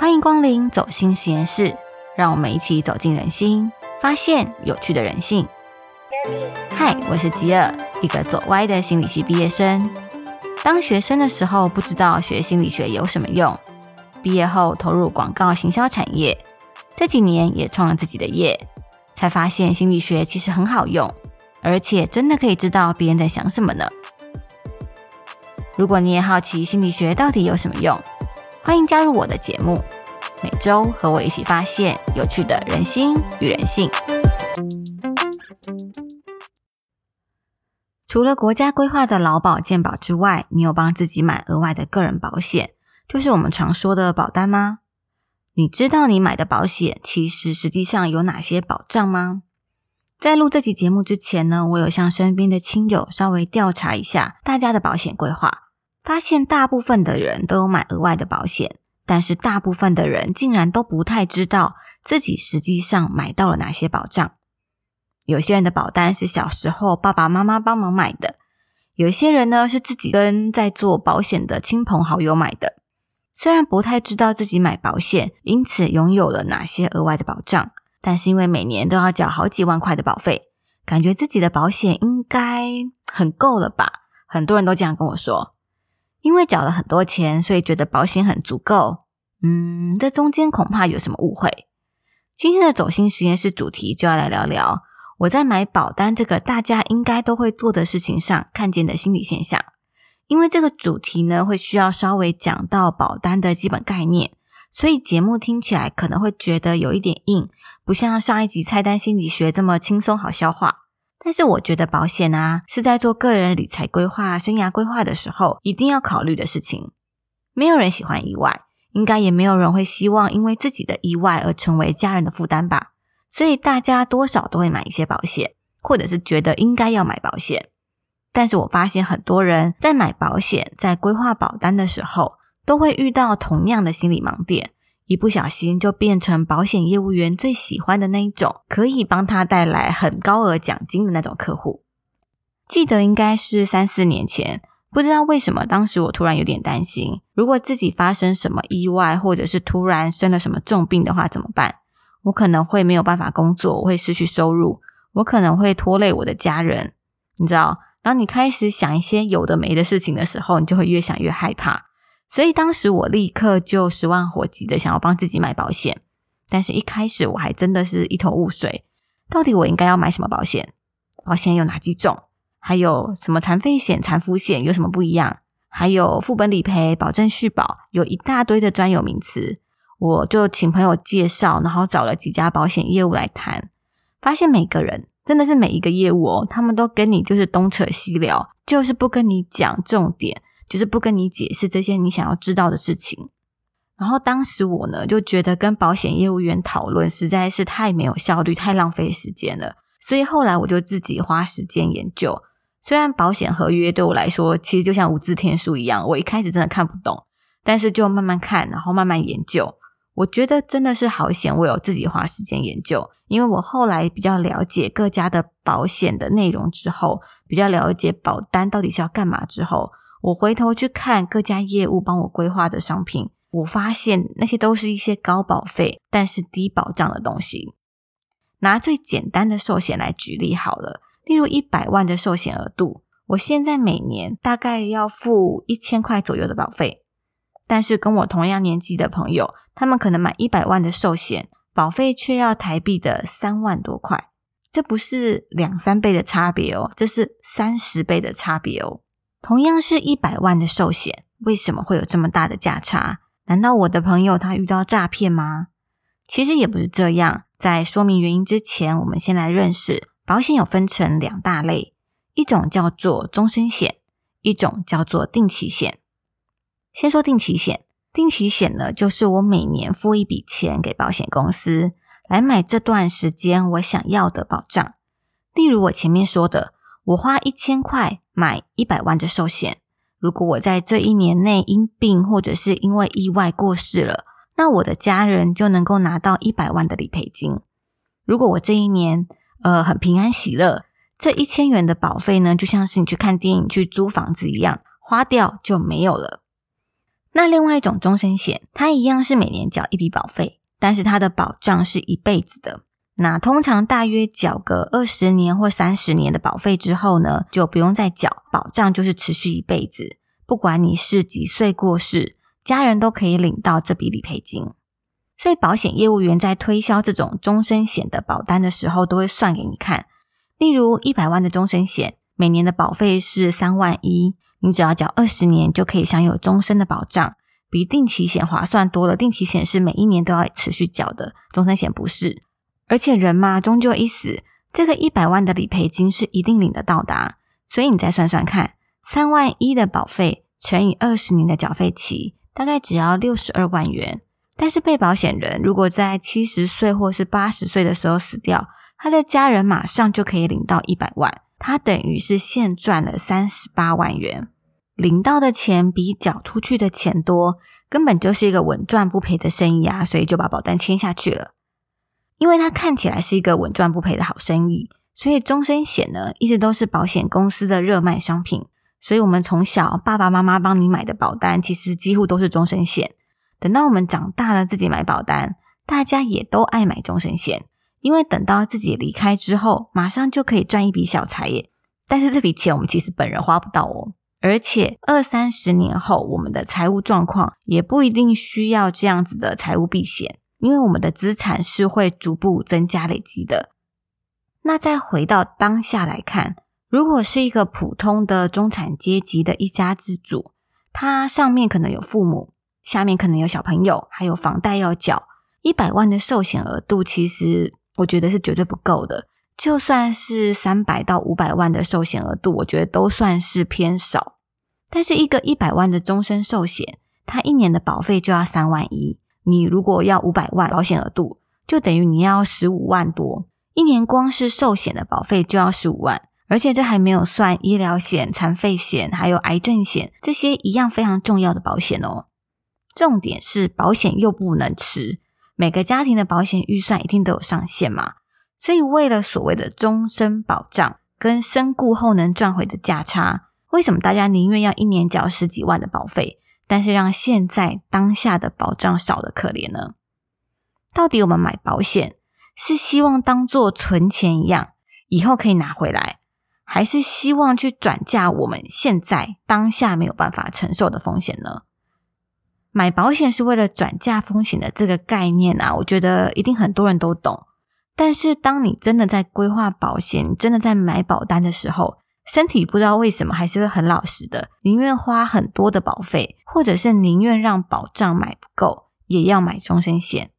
欢迎光临走心实验室，让我们一起走进人心，发现有趣的人性。嗨，我是吉尔，一个走歪的心理系毕业生。当学生的时候，不知道学心理学有什么用；毕业后投入广告行销产业，这几年也创了自己的业，才发现心理学其实很好用，而且真的可以知道别人在想什么呢。如果你也好奇心理学到底有什么用，欢迎加入我的节目，每周和我一起发现有趣的人心与人性。除了国家规划的劳保健保之外，你有帮自己买额外的个人保险，就是我们常说的保单吗？你知道你买的保险其实实际上有哪些保障吗？在录这期节目之前呢，我有向身边的亲友稍微调查一下大家的保险规划。发现大部分的人都有买额外的保险，但是大部分的人竟然都不太知道自己实际上买到了哪些保障。有些人的保单是小时候爸爸妈妈帮忙买的，有些人呢是自己跟在做保险的亲朋好友买的。虽然不太知道自己买保险，因此拥有了哪些额外的保障，但是因为每年都要缴好几万块的保费，感觉自己的保险应该很够了吧？很多人都这样跟我说。因为缴了很多钱，所以觉得保险很足够。嗯，这中间恐怕有什么误会。今天的走心实验室主题就要来聊聊我在买保单这个大家应该都会做的事情上看见的心理现象。因为这个主题呢，会需要稍微讲到保单的基本概念，所以节目听起来可能会觉得有一点硬，不像上一集菜单心理学这么轻松好消化。但是我觉得保险啊，是在做个人理财规划、生涯规划的时候一定要考虑的事情。没有人喜欢意外，应该也没有人会希望因为自己的意外而成为家人的负担吧。所以大家多少都会买一些保险，或者是觉得应该要买保险。但是我发现很多人在买保险、在规划保单的时候，都会遇到同样的心理盲点。一不小心就变成保险业务员最喜欢的那一种，可以帮他带来很高额奖金的那种客户。记得应该是三四年前，不知道为什么，当时我突然有点担心，如果自己发生什么意外，或者是突然生了什么重病的话怎么办？我可能会没有办法工作，我会失去收入，我可能会拖累我的家人。你知道，当你开始想一些有的没的事情的时候，你就会越想越害怕。所以当时我立刻就十万火急的想要帮自己买保险，但是一开始我还真的是一头雾水，到底我应该要买什么保险？保险有哪几种？还有什么残废险、残服险有什么不一样？还有副本理赔、保证续保，有一大堆的专有名词。我就请朋友介绍，然后找了几家保险业务来谈，发现每个人真的是每一个业务哦，他们都跟你就是东扯西聊，就是不跟你讲重点。就是不跟你解释这些你想要知道的事情。然后当时我呢就觉得跟保险业务员讨论实在是太没有效率，太浪费时间了。所以后来我就自己花时间研究。虽然保险合约对我来说其实就像无字天书一样，我一开始真的看不懂，但是就慢慢看，然后慢慢研究。我觉得真的是好险，我有自己花时间研究，因为我后来比较了解各家的保险的内容之后，比较了解保单到底是要干嘛之后。我回头去看各家业务帮我规划的商品，我发现那些都是一些高保费但是低保障的东西。拿最简单的寿险来举例好了，例如一百万的寿险额度，我现在每年大概要付一千块左右的保费，但是跟我同样年纪的朋友，他们可能买一百万的寿险，保费却要台币的三万多块，这不是两三倍的差别哦，这是三十倍的差别哦。同样是一百万的寿险，为什么会有这么大的价差？难道我的朋友他遇到诈骗吗？其实也不是这样。在说明原因之前，我们先来认识保险有分成两大类，一种叫做终身险，一种叫做定期险。先说定期险，定期险呢，就是我每年付一笔钱给保险公司，来买这段时间我想要的保障。例如我前面说的。我花一千块买一百万的寿险，如果我在这一年内因病或者是因为意外过世了，那我的家人就能够拿到一百万的理赔金。如果我这一年呃很平安喜乐，这一千元的保费呢，就像是你去看电影、去租房子一样，花掉就没有了。那另外一种终身险，它一样是每年缴一笔保费，但是它的保障是一辈子的。那通常大约缴个二十年或三十年的保费之后呢，就不用再缴，保障就是持续一辈子。不管你是几岁过世，家人都可以领到这笔理赔金。所以保险业务员在推销这种终身险的保单的时候，都会算给你看。例如一百万的终身险，每年的保费是三万一，你只要缴二十年就可以享有终身的保障，比定期险划算多了。定期险是每一年都要持续缴的，终身险不是。而且人嘛，终究一死，这个一百万的理赔金是一定领得到的。所以你再算算看，三万一的保费乘以二十年的缴费期，大概只要六十二万元。但是被保险人如果在七十岁或是八十岁的时候死掉，他的家人马上就可以领到一百万，他等于是现赚了三十八万元，领到的钱比缴出去的钱多，根本就是一个稳赚不赔的生意啊！所以就把保单签下去了。因为它看起来是一个稳赚不赔的好生意，所以终身险呢一直都是保险公司的热卖商品。所以，我们从小爸爸妈妈帮你买的保单，其实几乎都是终身险。等到我们长大了自己买保单，大家也都爱买终身险，因为等到自己离开之后，马上就可以赚一笔小财耶。但是这笔钱我们其实本人花不到哦，而且二三十年后，我们的财务状况也不一定需要这样子的财务避险。因为我们的资产是会逐步增加累积的。那再回到当下来看，如果是一个普通的中产阶级的一家之主，他上面可能有父母，下面可能有小朋友，还有房贷要缴，一百万的寿险额度，其实我觉得是绝对不够的。就算是三百到五百万的寿险额度，我觉得都算是偏少。但是一个一百万的终身寿险，它一年的保费就要三万一。你如果要五百万保险额度，就等于你要十五万多，一年光是寿险的保费就要十五万，而且这还没有算医疗险、残废险，还有癌症险这些一样非常重要的保险哦。重点是保险又不能吃，每个家庭的保险预算一定都有上限嘛，所以为了所谓的终身保障跟身故后能赚回的价差，为什么大家宁愿要一年缴十几万的保费？但是让现在当下的保障少的可怜呢？到底我们买保险是希望当做存钱一样，以后可以拿回来，还是希望去转嫁我们现在当下没有办法承受的风险呢？买保险是为了转嫁风险的这个概念啊，我觉得一定很多人都懂。但是当你真的在规划保险，真的在买保单的时候，身体不知道为什么还是会很老实的，宁愿花很多的保费，或者是宁愿让保障买不够，也要买终身险。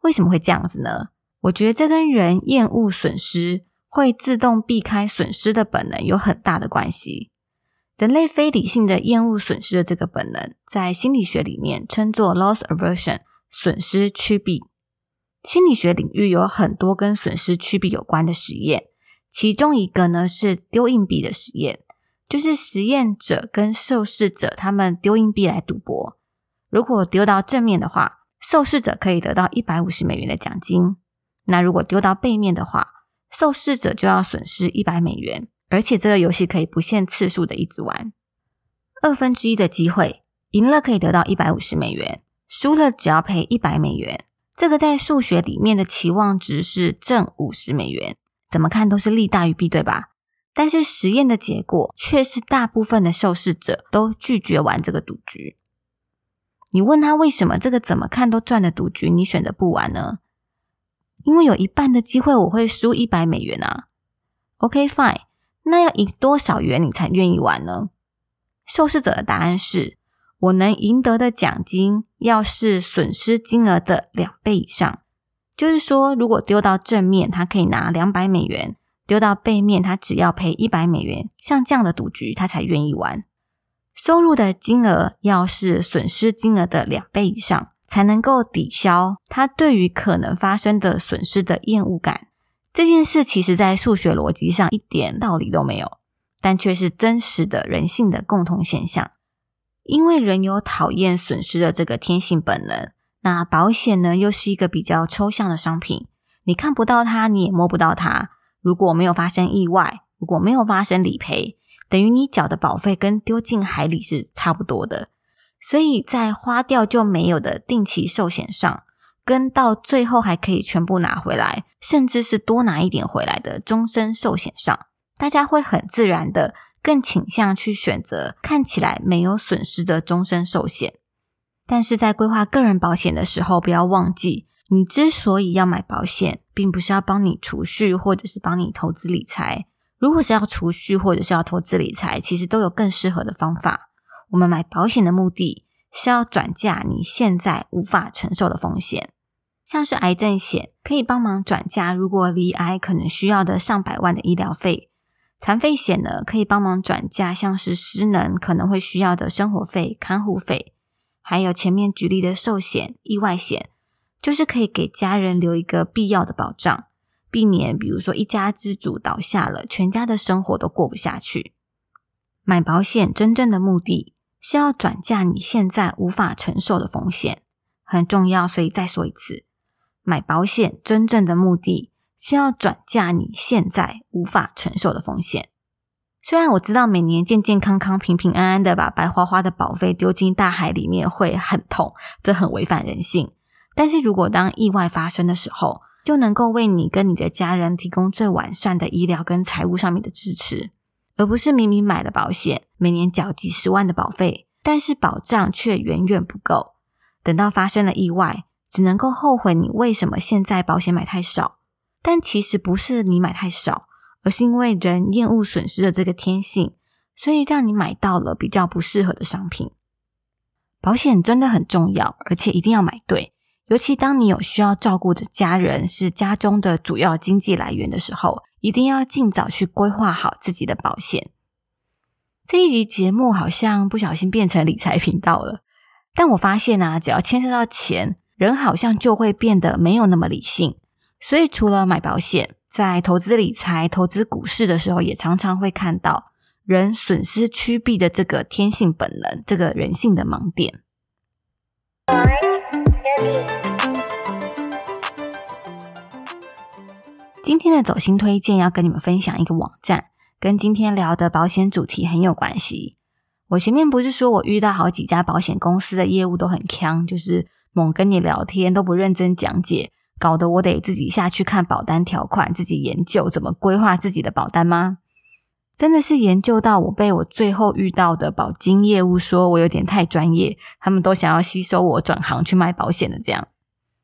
为什么会这样子呢？我觉得这跟人厌恶损失，会自动避开损失的本能有很大的关系。人类非理性的厌恶损失的这个本能，在心理学里面称作 loss aversion，损失趋避。心理学领域有很多跟损失趋避有关的实验。其中一个呢是丢硬币的实验，就是实验者跟受试者他们丢硬币来赌博，如果丢到正面的话，受试者可以得到一百五十美元的奖金；那如果丢到背面的话，受试者就要损失一百美元。而且这个游戏可以不限次数的一直玩，二分之一的机会，赢了可以得到一百五十美元，输了只要赔一百美元。这个在数学里面的期望值是正五十美元。怎么看都是利大于弊，对吧？但是实验的结果却是大部分的受试者都拒绝玩这个赌局。你问他为什么这个怎么看都赚的赌局，你选择不玩呢？因为有一半的机会我会输一百美元啊。OK，fine，那要赢多少元你才愿意玩呢？受试者的答案是：我能赢得的奖金要是损失金额的两倍以上。就是说，如果丢到正面，他可以拿两百美元；丢到背面，他只要赔一百美元。像这样的赌局，他才愿意玩。收入的金额要是损失金额的两倍以上，才能够抵消他对于可能发生的损失的厌恶感。这件事其实，在数学逻辑上一点道理都没有，但却是真实的人性的共同现象。因为人有讨厌损失的这个天性本能。那保险呢，又是一个比较抽象的商品，你看不到它，你也摸不到它。如果没有发生意外，如果没有发生理赔，等于你缴的保费跟丢进海里是差不多的。所以在花掉就没有的定期寿险上，跟到最后还可以全部拿回来，甚至是多拿一点回来的终身寿险上，大家会很自然的更倾向去选择看起来没有损失的终身寿险。但是在规划个人保险的时候，不要忘记，你之所以要买保险，并不是要帮你储蓄或者是帮你投资理财。如果是要储蓄或者是要投资理财，其实都有更适合的方法。我们买保险的目的是要转嫁你现在无法承受的风险，像是癌症险可以帮忙转嫁如果离癌可能需要的上百万的医疗费；残废险呢可以帮忙转嫁像是失能可能会需要的生活费、看护费；还有前面举例的寿险、意外险，就是可以给家人留一个必要的保障，避免比如说一家之主倒下了，全家的生活都过不下去。买保险真正的目的。是要转嫁你现在无法承受的风险，很重要。所以再说一次，买保险真正的目的是要转嫁你现在无法承受的风险。虽然我知道每年健健康康、平平安安的把白花花的保费丢进大海里面会很痛，这很违反人性。但是如果当意外发生的时候，就能够为你跟你的家人提供最完善的医疗跟财务上面的支持。而不是明明买了保险，每年缴几十万的保费，但是保障却远远不够。等到发生了意外，只能够后悔你为什么现在保险买太少。但其实不是你买太少，而是因为人厌恶损失的这个天性，所以让你买到了比较不适合的商品。保险真的很重要，而且一定要买对。尤其当你有需要照顾的家人，是家中的主要经济来源的时候，一定要尽早去规划好自己的保险。这一集节目好像不小心变成理财频道了，但我发现啊，只要牵涉到钱，人好像就会变得没有那么理性。所以除了买保险，在投资理财、投资股市的时候，也常常会看到人损失趋避的这个天性本能，这个人性的盲点。今天的走心推荐要跟你们分享一个网站，跟今天聊的保险主题很有关系。我前面不是说我遇到好几家保险公司的业务都很强，就是猛跟你聊天都不认真讲解，搞得我得自己下去看保单条款，自己研究怎么规划自己的保单吗？真的是研究到我被我最后遇到的保金业务说我有点太专业，他们都想要吸收我转行去卖保险的这样。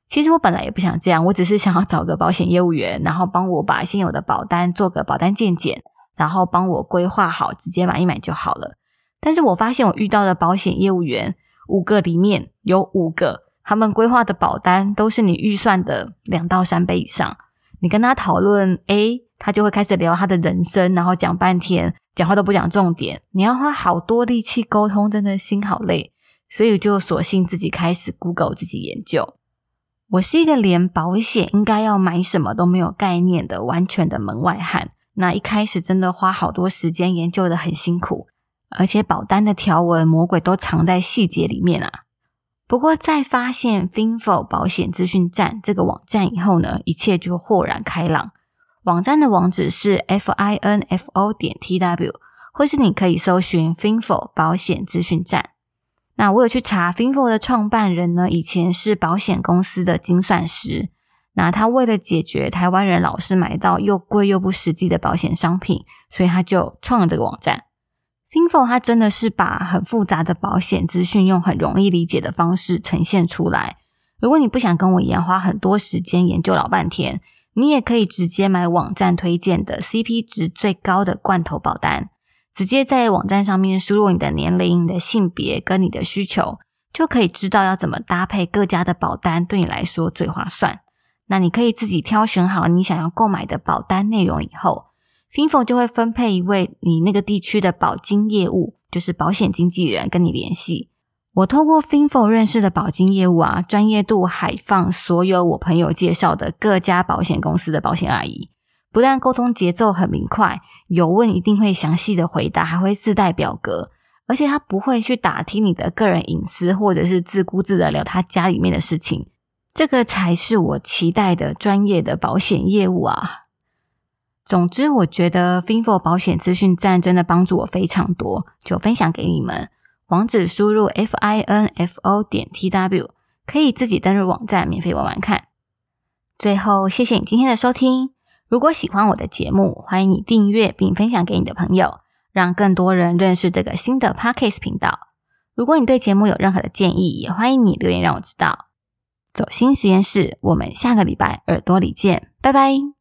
其实我本来也不想这样，我只是想要找个保险业务员，然后帮我把现有的保单做个保单鉴检，然后帮我规划好，直接买一买就好了。但是我发现我遇到的保险业务员五个里面有五个，他们规划的保单都是你预算的两到三倍以上。你跟他讨论 A，他就会开始聊他的人生，然后讲半天，讲话都不讲重点。你要花好多力气沟通，真的心好累，所以就索性自己开始 Google 自己研究。我是一个连保险应该要买什么都没有概念的完全的门外汉。那一开始真的花好多时间研究的很辛苦，而且保单的条文魔鬼都藏在细节里面啊。不过在发现 Finfo 保险资讯站这个网站以后呢，一切就豁然开朗。网站的网址是 finfo 点 tw，或是你可以搜寻 Finfo 保险资讯站。那我有去查，Finfo 的创办人呢，以前是保险公司的精算师。那他为了解决台湾人老是买到又贵又不实际的保险商品，所以他就创了这个网站。Finfo 它真的是把很复杂的保险资讯用很容易理解的方式呈现出来。如果你不想跟我一样花很多时间研究老半天，你也可以直接买网站推荐的 CP 值最高的罐头保单。直接在网站上面输入你的年龄、你的性别跟你的需求，就可以知道要怎么搭配各家的保单对你来说最划算。那你可以自己挑选好你想要购买的保单内容以后，Finfo 就会分配一位你那个地区的保金业务，就是保险经纪人跟你联系。我透过 Finfo 认识的保金业务啊，专业度海放所有我朋友介绍的各家保险公司的保险阿姨。不但沟通节奏很明快，有问一定会详细的回答，还会自带表格，而且他不会去打听你的个人隐私，或者是自顾自的聊他家里面的事情。这个才是我期待的专业的保险业务啊！总之，我觉得 Finfo 保险资讯站真的帮助我非常多，就分享给你们。网址输入 f i n f o 点 t w，可以自己登入网站免费玩玩看。最后，谢谢你今天的收听。如果喜欢我的节目，欢迎你订阅并分享给你的朋友，让更多人认识这个新的 Podcast 频道。如果你对节目有任何的建议，也欢迎你留言让我知道。走心实验室，我们下个礼拜耳朵里见，拜拜。